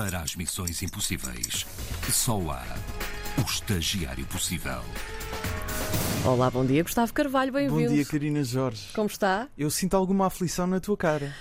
Para as missões impossíveis, só há o estagiário possível. Olá, bom dia, Gustavo Carvalho, Bom bem-vindo. dia, Karina Jorge. Como está? Eu sinto alguma aflição na tua cara.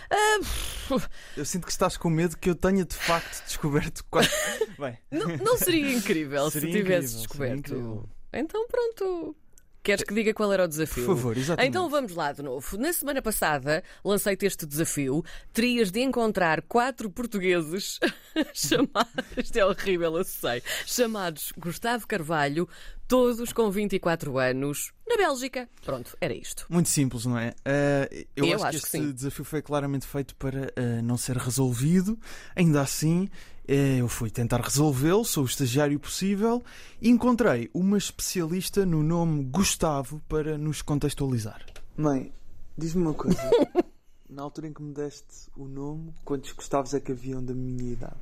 Eu sinto que estás com medo que eu tenha de facto descoberto quase. Bem, Não, não seria incrível Seria se tivesse incrível, descoberto? Então pronto. Queres que diga qual era o por desafio? favor, exatamente. Então vamos lá de novo. Na semana passada lancei-te este desafio. Terias de encontrar quatro portugueses chamados. Isto é horrível, eu sei. Chamados Gustavo Carvalho, todos com 24 anos, na Bélgica. Pronto, era isto. Muito simples, não é? Uh, eu, Eu acho, acho que que este sim. desafio foi claramente feito para uh, não ser resolvido. Ainda assim, eu fui tentar resolvê-lo, sou o estagiário possível e encontrei uma especialista no nome Gustavo para nos contextualizar. Mãe, diz-me uma coisa. Na altura em que me deste o nome, quantos Gustavos é que haviam da minha idade?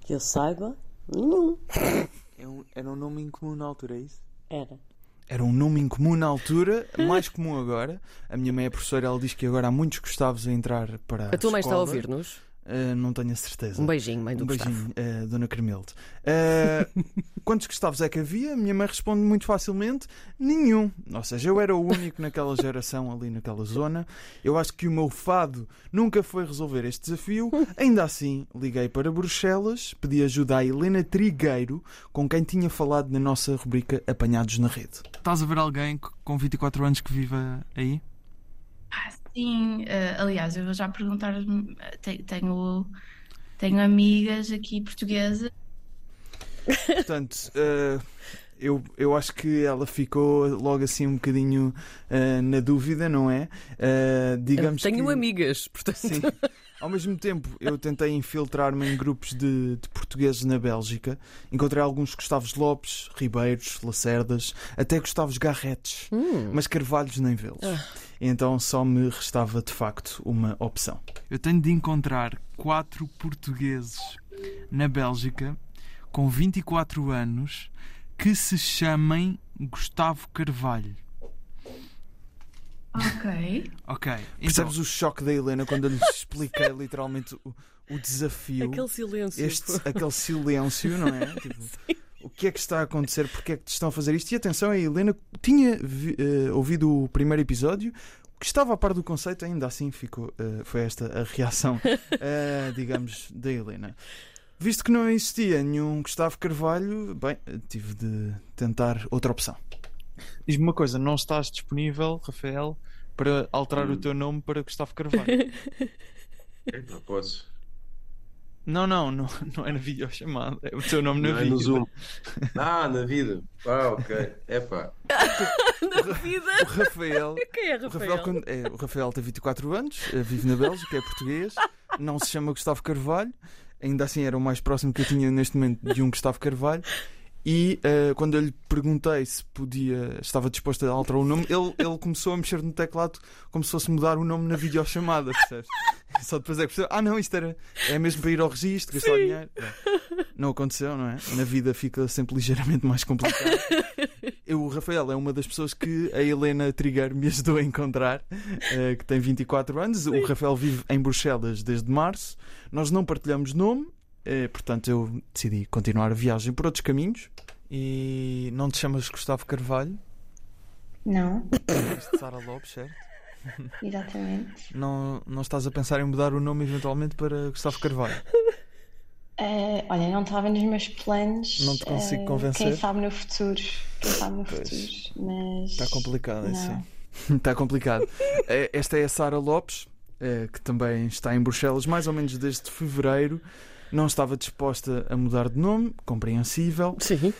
Que eu saiba, nenhum. É um- era um nome incomum na altura, é isso? Era. Era um nome incomum na altura, mais comum agora. A minha mãe é professora, ela diz que agora há muitos Gustavos a entrar para a A tua mãe está a escola. ouvir-nos? Ah, não tenho a certeza. Um beijinho, mãe do Um Gustavo. beijinho, ah, Dona Carmelde. Ah, quantos Gustavos é que havia? Minha mãe responde muito facilmente: nenhum. Ou seja, eu era o único naquela geração ali naquela zona. Eu acho que o meu fado nunca foi resolver este desafio. Ainda assim, liguei para Bruxelas, pedi ajuda à Helena Trigueiro, com quem tinha falado na nossa rubrica Apanhados na Rede. Estás a ver alguém com 24 anos que viva aí? Sim, eh, aliás, eu vou já perguntar, te- tenho, tenho amigas aqui portuguesas. Portanto, eh, eu, eu acho que ela ficou logo assim um bocadinho eh, na dúvida, não é? Digamos Tenho que, amigas, portanto. Sim. Ao mesmo tempo, eu tentei infiltrar-me em grupos de, de portugueses na Bélgica. Encontrei alguns Gustavos Lopes, Ribeiros, Lacerdas, até Gustavos Garretes, Hum. mas Carvalhos nem vê-los. Ah. Então só me restava de facto uma opção. Eu tenho de encontrar quatro portugueses na Bélgica com 24 anos que se chamem Gustavo Carvalho. Ok. Ok. Percebes o choque da Helena quando eu lhe expliquei literalmente o, o desafio? Aquele silêncio. Este, aquele silêncio, não é? Tipo, o que é que está a acontecer? Porque é que te estão a fazer isto? E atenção, a Helena tinha vi- eh, ouvido o primeiro episódio, que estava a par do conceito, ainda assim ficou, eh, foi esta a reação, eh, digamos, da Helena. Visto que não existia nenhum Gustavo Carvalho, bem, tive de tentar outra opção. Diz-me uma coisa, não estás disponível, Rafael, para alterar o teu nome para Gustavo Carvalho? Não posso. Não, não, não, não é na videochamada, é o teu nome na Não é vida. no Zoom. Ah, na vida. Ah, ok. Epá. Na vida. O Rafael, Quem é o Rafael? Rafael, quando- é, o Rafael tem 24 anos, eh, vive na Bélgica, é português, não se chama Gustavo Carvalho, ainda assim era o mais próximo que eu tinha neste momento de um Gustavo Carvalho. E eh, quando eu lhe perguntei se podia, estava disposto a alterar o nome, ele, ele começou a mexer no teclado como se fosse mudar o nome na videochamada, percebes? Só depois é que percebeu, ah não, isto era, é mesmo para ir ao registro, gastar Sim. dinheiro. Bem, Não aconteceu, não é? Na vida fica sempre ligeiramente mais complicado. Eu, o Rafael é uma das pessoas que a Helena Trigueiro me ajudou a encontrar, eh, que tem 24 anos. O Rafael vive em Bruxelas desde março. Nós não partilhamos nome, eh, portanto eu decidi continuar a viagem por outros caminhos. E não te chamas Gustavo Carvalho, Não, de Sara Lopes, certo? exatamente. Não, não estás a pensar em mudar o nome eventualmente para Gustavo Carvalho? Eh, olha, não estava nos meus planos. Não te consigo eh, convencer? Quem sabe no futuro. Quem sabe no Pois. futuro. Mas. Está complicado, é Não. assim. Está complicado. Esta é a Sara Lopes, que também está em Bruxelas mais ou menos desde fevereiro. Não estava disposta a mudar de nome, compreensível. Sim.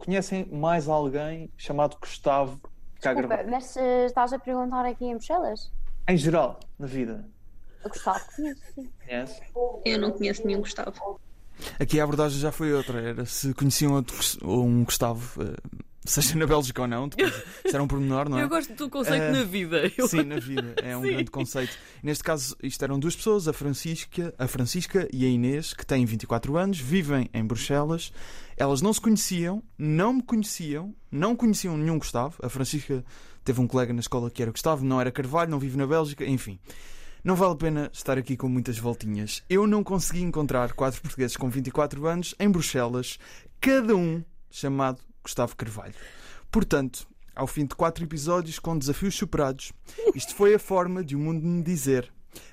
Conhecem mais alguém chamado Gustavo Desculpa, mas eh, estás a perguntar aqui em Bruxelas? Em geral, na vida. Gostava conheço, sim. Conhece? Eu não conheço nenhum Gustavo. Aqui a abordagem já foi outra. Era se conheciam outro, um Gustavo, eh, seja na Bélgica ou não. Depois, isso era um pormenor, não é? Eu gosto do conceito Eh, na vida. Eu- Sim, na vida. É um Sim. grande conceito. Neste caso, isto eram duas pessoas, a Francisca, a Francisca e a Inês, que têm 24 anos, vivem em Bruxelas. Elas não se conheciam, não me conheciam, não conheciam nenhum Gustavo. A Francisca teve um colega na escola que era Gustavo, não era Carvalho, não vive na Bélgica, enfim. Não vale a pena estar aqui com muitas voltinhas. Eu não consegui encontrar quatro portugueses com 24 anos em Bruxelas, cada um chamado Gustavo Carvalho. Portanto, ao fim de quatro episódios com desafios superados, isto foi a forma de o mundo me dizer: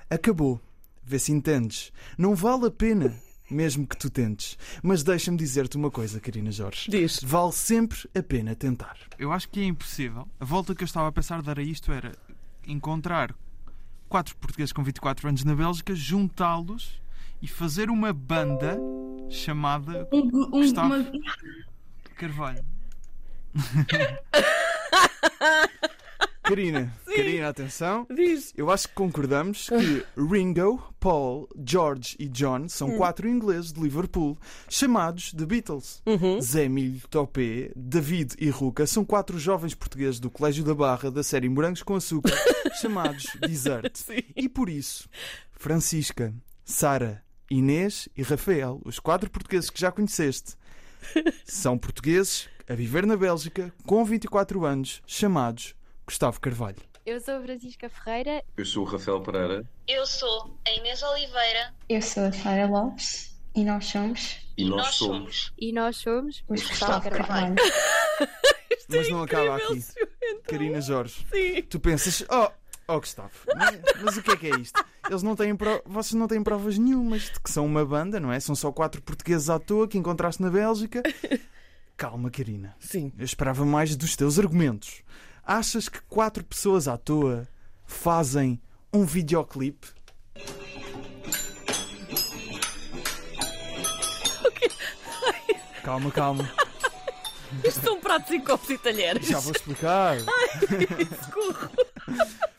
acabou. Vê se entendes. Não vale a pena, mesmo que tu tentes. Mas deixa-me dizer-te uma coisa, Karina Jorge. Diz. Vale sempre a pena tentar. Eu acho que é impossível. A volta que eu estava a pensar dar a isto era encontrar quatro portugueses com 24 anos na Bélgica, juntá-los e fazer uma banda chamada Um, um, Gustavo. uma- Carvalho. Karina, Karina, atenção. Diz. Eu acho que concordamos que Ringo, Paul, George e John são Hum. quatro ingleses de Liverpool, chamados The Beatles. Uhum. Zé Milho, Topé, David e Ruca são quatro jovens portugueses do Colégio da Barra da série Morangos com Açúcar, chamados Desert. Sim. E por isso, Francisca, Sara, Inês e Rafael, os quatro portugueses que já conheceste, são portugueses a viver na Bélgica com 24 anos, chamados Gustavo Carvalho. Eu sou a Francisca Ferreira. Eu sou o Rafael Pereira Eu sou a Inês Oliveira Eu sou a Sara Lopes e nós somos e nós somos. E nós somos os Gustavo Gustavo Carvalho. Mas não acaba aqui. senhor. Karina Jorge. Sim. Tu pensas, oh, oh Gustavo, mas, mas o que é que é isto? Eles não têm pro... Vocês não têm provas nenhumas de que são uma banda, não é? São só quatro portugueses à toa que encontraste na Bélgica. Calma, Karina. Sim. Eu esperava mais dos teus argumentos. Achas que quatro pessoas à toa fazem um videoclipe? Calma, calma. Isto são pratos e copos e talheres. Já vou explicar.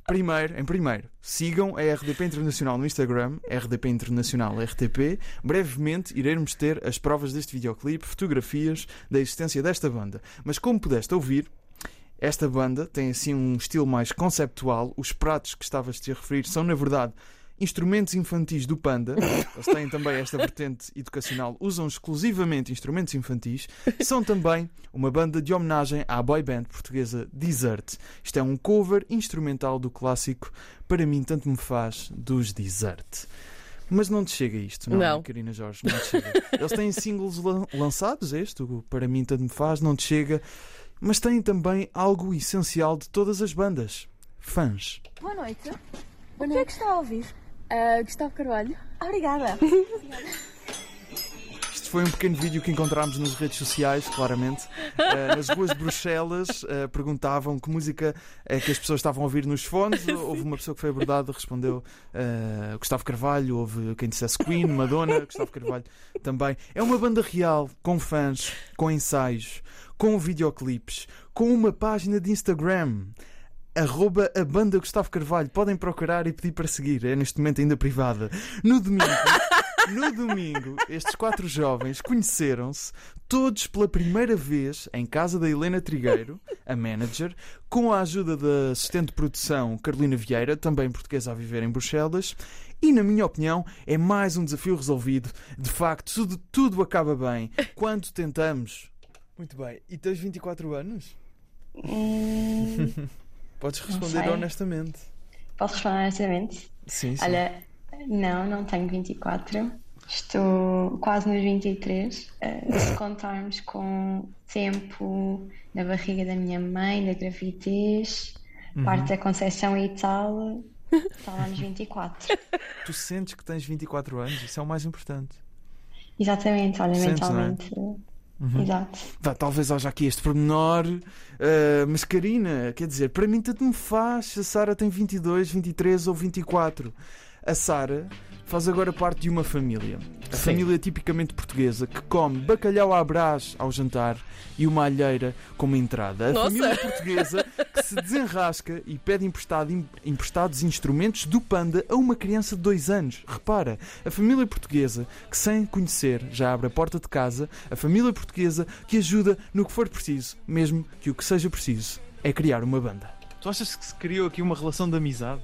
Primeiro, em primeiro, sigam a RDP Internacional no Instagram, RDP Internacional RTP. Brevemente iremos ter as provas deste videoclipe, fotografias da existência desta banda. Mas como pudeste ouvir, esta banda tem assim um estilo mais conceptual. Os pratos que estavas-te a referir são, na verdade, instrumentos infantis do Panda. Eles têm também esta vertente educacional, usam exclusivamente instrumentos infantis. São também uma banda de homenagem à boy band portuguesa Desert. Isto é um cover instrumental do clássico Para mim tanto me faz dos Desert. Mas não te chega isto, não, Não. é, Karina Jorge? Não te chega. Eles têm singles lan- lançados, este, o Para mim tanto me faz, não te chega. Mas têm também algo essencial de todas as bandas: fãs. Boa noite. O que é que está a ouvir? Ah, Gustavo Carvalho. Obrigada. Isto foi um pequeno vídeo que encontramos nas redes sociais, claramente. Uh, nas ruas de Bruxelas uh, perguntavam que música é que as pessoas estavam a ouvir nos fones. Houve uma pessoa que foi abordada, respondeu uh, Gustavo Carvalho. Houve quem dissesse Queen, Madonna, Gustavo Carvalho também. É uma banda real, com fãs, com ensaios, com videoclipes, com uma página de Instagram. Arroba a banda Gustavo Carvalho. Podem procurar e pedir para seguir. É neste momento ainda privada. No domingo. No domingo, estes quatro jovens conheceram-se todos pela primeira vez em casa da Helena Trigueiro, a manager, com a ajuda da assistente de produção Carolina Vieira, também portuguesa a viver em Bruxelas. E, na minha opinião, é mais um desafio resolvido. De facto, tudo, tudo acaba bem quando tentamos. Muito bem. E tens 24 anos? Hum, Podes responder honestamente. posso responder honestamente? Sim, sim. Olha, não, não tenho 24. Estou quase nos 23. Eh, se contarmos com tempo na barriga da minha mãe, da gravidez, Uhum. parte da concepção e tal, está lá nos 24. Tu sentes que tens 24 anos? Isso é o mais importante. Exatamente, olha, Sentes, não é? Uhum. Exato. Vá, talvez haja aqui este pormenor, eh, mas Karina, quer dizer, para mim tanto me faz se a Sara tem 22, 23 ou 24. A Sara faz agora parte de uma família. A Sim. família tipicamente portuguesa que come bacalhau à brás ao jantar e uma alheira como entrada. A Nossa! família portuguesa que se desenrasca e pede emprestado, em- emprestados instrumentos do panda a uma criança de dois anos. Repara, a família portuguesa que sem conhecer já abre a porta de casa, a família portuguesa que ajuda no que for preciso, mesmo que o que seja preciso é criar uma banda. Tu achas que se criou aqui uma relação de amizade?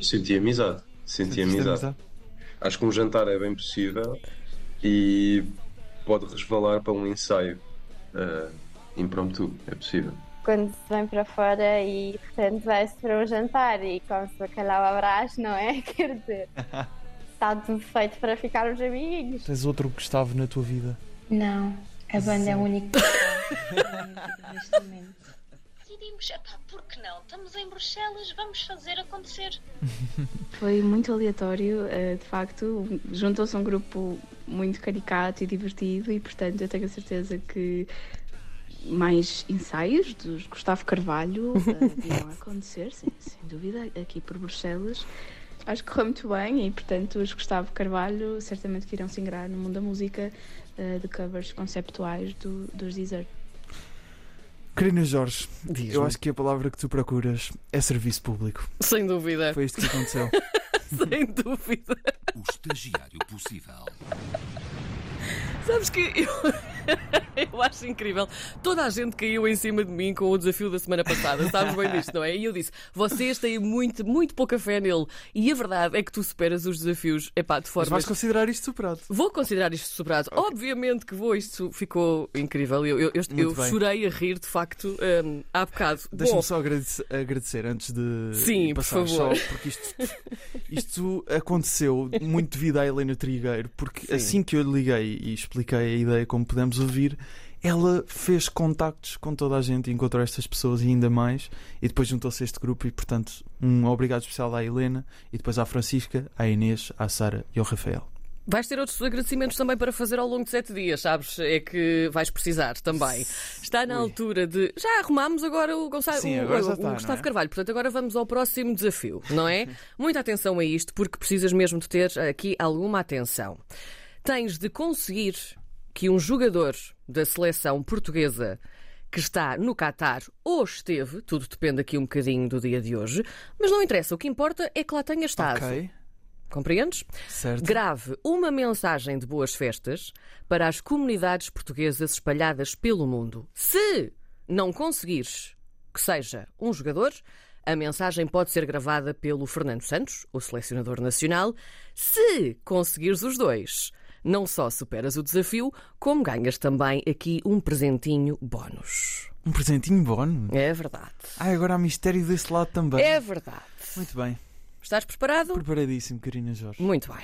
Senti amizade. Senti Sentiste amizade. Acho que um jantar é bem possível e pode resvalar para um ensaio uh, impromptu. É possível. quando se vem para fora e, portanto, vai-se para um jantar e come-se bacalhau à brás, não é? Quer dizer, está tudo feito para ficarmos amigos. Tens outro Gustavo na tua vida? Não, a banda é o único que está neste momento. Decidimos, epá, por que não? Estamos em Bruxelas, vamos fazer acontecer. Foi muito aleatório, eh, de facto. Juntou-se um grupo muito caricato e divertido, e portanto eu tenho a certeza que mais ensaios dos Gustavo Carvalho eh, irão acontecer, sem, sem dúvida, aqui por Bruxelas. Acho que correu muito bem e, portanto, os Gustavo Carvalho certamente que irão se ingrar no mundo da música eh, de covers conceptuais do, dos Deezer. Carina Jorge, Diz-me. eu acho que a palavra que tu procuras é serviço público. Sem dúvida. Foi isto que aconteceu. Sem dúvida. O estagiário possível. Sabes que eu, eu acho incrível. Toda a gente caiu em cima de mim com o desafio da semana passada. Sabes bem disto, não é? E eu disse: vocês têm muito, muito pouca fé nele. E a verdade é que tu superas os desafios epá, de Mas forma. vais considerar isto superado. Vou considerar isto superado. Obviamente que vou, isto ficou incrível. Eu, eu, eu, eu chorei a rir, de facto, hum, há bocado. Deixa-me só agradecer, agradecer antes de Sim, por passar favor. só, porque isto, isto aconteceu muito devido à Helena Trigueiro, porque Sim. assim que eu lhe liguei e expliquei a ideia como pudemos ouvir, ela fez contactos com toda a gente, encontrou estas pessoas e ainda mais, e depois juntou-se a este grupo e, portanto, um obrigado especial à Helena e depois à Francisca, à Inês, à Sara e ao Rafael. Vais ter outros agradecimentos também para fazer ao longo de sete dias, sabes? É que vais precisar também. Está na Ui. altura de. Já arrumámos agora o Gonçalo Sim, agora o- já o está, Gustavo é? Carvalho. Portanto, agora vamos ao próximo desafio, não é? Muita atenção a isto, porque precisas mesmo de ter aqui alguma atenção. Tens de conseguir que um jogador da seleção portuguesa que está no Qatar ou esteve, tudo depende aqui um bocadinho do dia de hoje, mas não interessa, o que importa é que lá tenha estado. Ok, Compreendes? certo. Grave uma mensagem de boas festas para as comunidades portuguesas espalhadas pelo mundo. Se não conseguires que seja um jogador, a mensagem pode ser gravada pelo Fernando Santos, o selecionador nacional. Se conseguires os dois, não só superas o desafio, como ganhas também aqui um presentinho bónus. Um presentinho bónus. É verdade. Ah, agora há mistério desse lado também. É verdade. Muito bem. Estás preparado? Preparadíssimo, Carina Jorge. Muito bem.